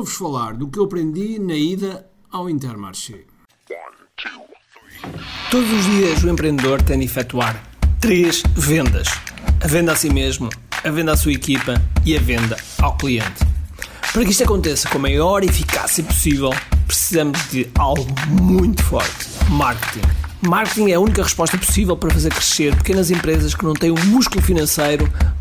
vou-vos falar do que eu aprendi na ida ao Intermarché. Todos os dias o empreendedor tem de efetuar três vendas: a venda a si mesmo, a venda à sua equipa e a venda ao cliente. Para que isto aconteça com a maior eficácia possível, precisamos de algo muito forte: marketing. Marketing é a única resposta possível para fazer crescer pequenas empresas que não têm o músculo financeiro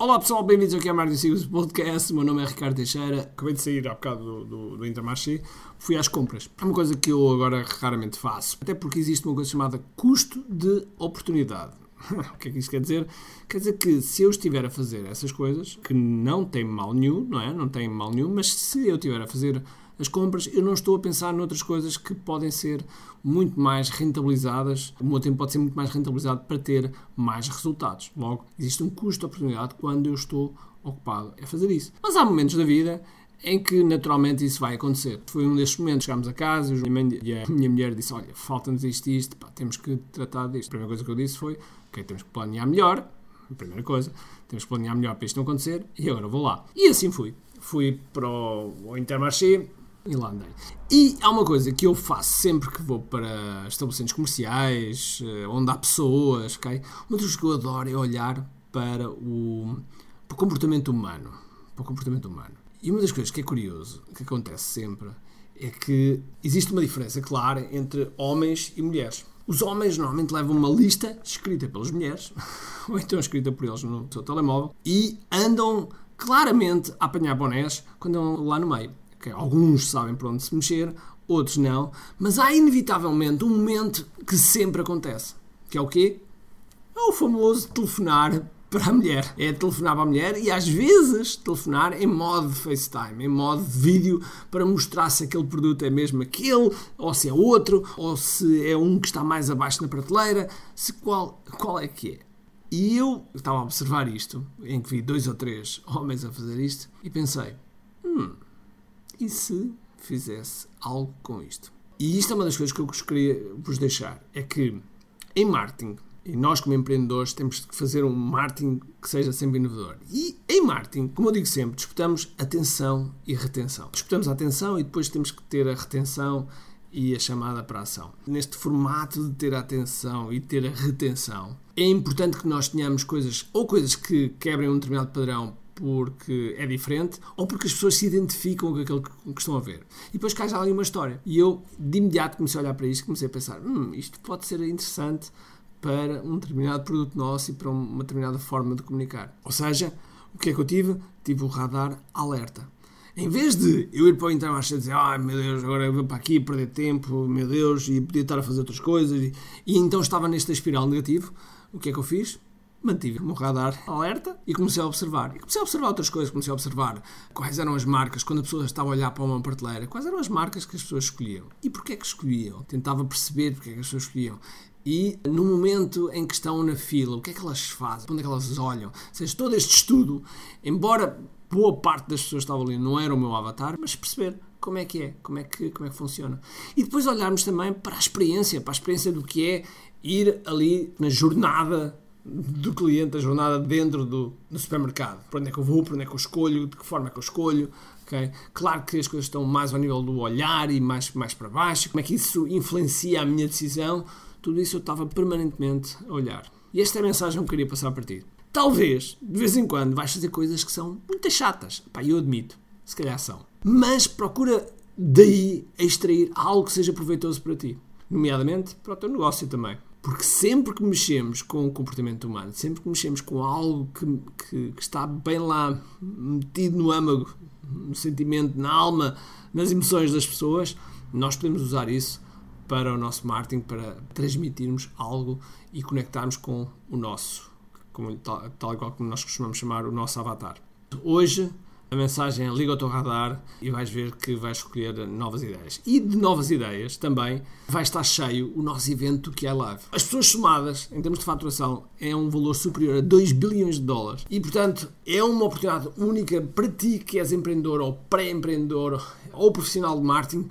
Olá pessoal, bem-vindos ao QI Marketing Secrets Podcast. O meu nome é Ricardo Teixeira. Acabei de sair há bocado do, do, do Intermarché. Fui às compras. É uma coisa que eu agora raramente faço. Até porque existe uma coisa chamada custo de oportunidade. o que é que isso quer dizer? Quer dizer que se eu estiver a fazer essas coisas, que não tem mal nenhum, não é? Não tem mal nenhum, mas se eu estiver a fazer as compras, eu não estou a pensar noutras coisas que podem ser muito mais rentabilizadas. O meu tempo pode ser muito mais rentabilizado para ter mais resultados. Logo, existe um custo de oportunidade quando eu estou ocupado a fazer isso. Mas há momentos da vida em que naturalmente isso vai acontecer. Foi um destes momentos, chegámos a casa e a minha mulher disse, olha, falta-nos isto e isto, pá, temos que tratar disto. A primeira coisa que eu disse foi, ok, temos que planear melhor, a primeira coisa, temos que planear melhor para isto não acontecer, e agora vou lá. E assim fui. Fui para o Intermarché, e. E há uma coisa que eu faço sempre que vou para estabelecimentos comerciais, eh, onde há pessoas, ok? Uma das coisas que eu adoro é olhar para o, para o comportamento humano. Para o comportamento humano. E uma das coisas que é curioso, que acontece sempre, é que existe uma diferença clara entre homens e mulheres. Os homens normalmente levam uma lista escrita pelas mulheres, ou então escrita por eles no seu telemóvel, e andam claramente a apanhar bonés quando andam lá no meio. Okay? Alguns sabem para onde se mexer, outros não, mas há inevitavelmente um momento que sempre acontece, que é o quê? É o famoso telefonar para a mulher. É telefonar para a mulher e às vezes telefonar em modo FaceTime, em modo vídeo, para mostrar se aquele produto é mesmo aquele, ou se é outro, ou se é um que está mais abaixo na prateleira, se qual, qual é que é. E eu estava a observar isto, em que vi dois ou três homens a fazer isto, e pensei, hum, e se fizesse algo com isto? E isto é uma das coisas que eu queria vos deixar, é que em marketing e nós, como empreendedores, temos que fazer um marketing que seja sempre inovador. E em marketing, como eu digo sempre, disputamos atenção e retenção. Disputamos a atenção e depois temos que ter a retenção e a chamada para a ação. Neste formato de ter a atenção e ter a retenção, é importante que nós tenhamos coisas, ou coisas que quebrem um determinado padrão porque é diferente ou porque as pessoas se identificam com aquilo que estão a ver. E depois cai já ali uma história. E eu, de imediato, comecei a olhar para isto e comecei a pensar: hum, isto pode ser interessante para um determinado produto nosso e para uma determinada forma de comunicar. Ou seja, o que é que eu tive? Tive o radar alerta. Em vez de eu ir para o Intermarché e dizer, ai meu Deus, agora eu vou para aqui perder tempo, meu Deus, e podia estar a fazer outras coisas, e, e então estava nesta espiral negativo, o que é que eu fiz? Mantive o meu radar alerta e comecei a observar. E comecei a observar outras coisas, comecei a observar quais eram as marcas, quando a pessoa estava a olhar para uma prateleira, quais eram as marcas que as pessoas escolhiam. E porquê é que escolhiam? Tentava perceber porquê é que as pessoas escolhiam. E no momento em que estão na fila, o que é que elas fazem? Onde é que elas olham? Ou seja, todo este estudo, embora boa parte das pessoas que estavam ali não era o meu avatar, mas perceber como é que é, como é que, como é que funciona. E depois olharmos também para a experiência, para a experiência do que é ir ali na jornada do cliente, a jornada dentro do, do supermercado. Para onde é que eu vou, para onde é que eu escolho, de que forma é que eu escolho. Okay? Claro que as coisas estão mais ao nível do olhar e mais, mais para baixo, como é que isso influencia a minha decisão tudo isso eu estava permanentemente a olhar. E esta é a mensagem que eu queria passar para ti. Talvez, de vez em quando, vais fazer coisas que são muito chatas. Pá, eu admito. Se calhar são. Mas procura daí extrair algo que seja proveitoso para ti. Nomeadamente para o teu negócio também. Porque sempre que mexemos com o comportamento humano, sempre que mexemos com algo que, que, que está bem lá, metido no âmago, no sentimento, na alma, nas emoções das pessoas, nós podemos usar isso para o nosso marketing, para transmitirmos algo e conectarmos com o nosso, como, tal, tal qual como nós costumamos chamar o nosso avatar. Hoje A mensagem é liga o teu radar e vais ver que vais escolher novas ideias. E de novas ideias também vai estar cheio o nosso evento que é live. As pessoas somadas, em termos de faturação, é um valor superior a 2 bilhões de dólares. E, portanto, é uma oportunidade única para ti que és empreendedor ou pré-empreendedor ou profissional de marketing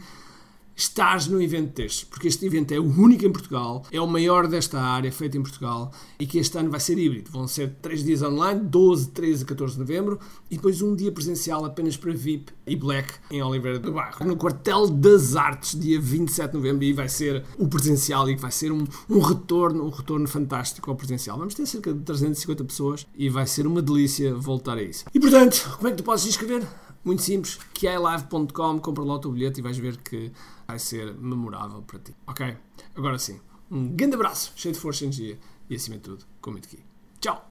estás no evento deste, porque este evento é o único em Portugal, é o maior desta área, feito em Portugal, e que este ano vai ser híbrido. Vão ser 3 dias online, 12, 13 e 14 de novembro, e depois um dia presencial apenas para VIP e Black em Oliveira do Barro, no Quartel das Artes, dia 27 de novembro, e vai ser o presencial e vai ser um, um retorno, um retorno fantástico ao presencial. Vamos ter cerca de 350 pessoas e vai ser uma delícia voltar a isso. E portanto, como é que tu podes inscrever? Muito simples, que é live.com, compra lá o teu bilhete e vais ver que vai ser memorável para ti. Ok? Agora sim, um grande abraço, cheio de força e energia e acima de tudo, com muito aqui. Tchau!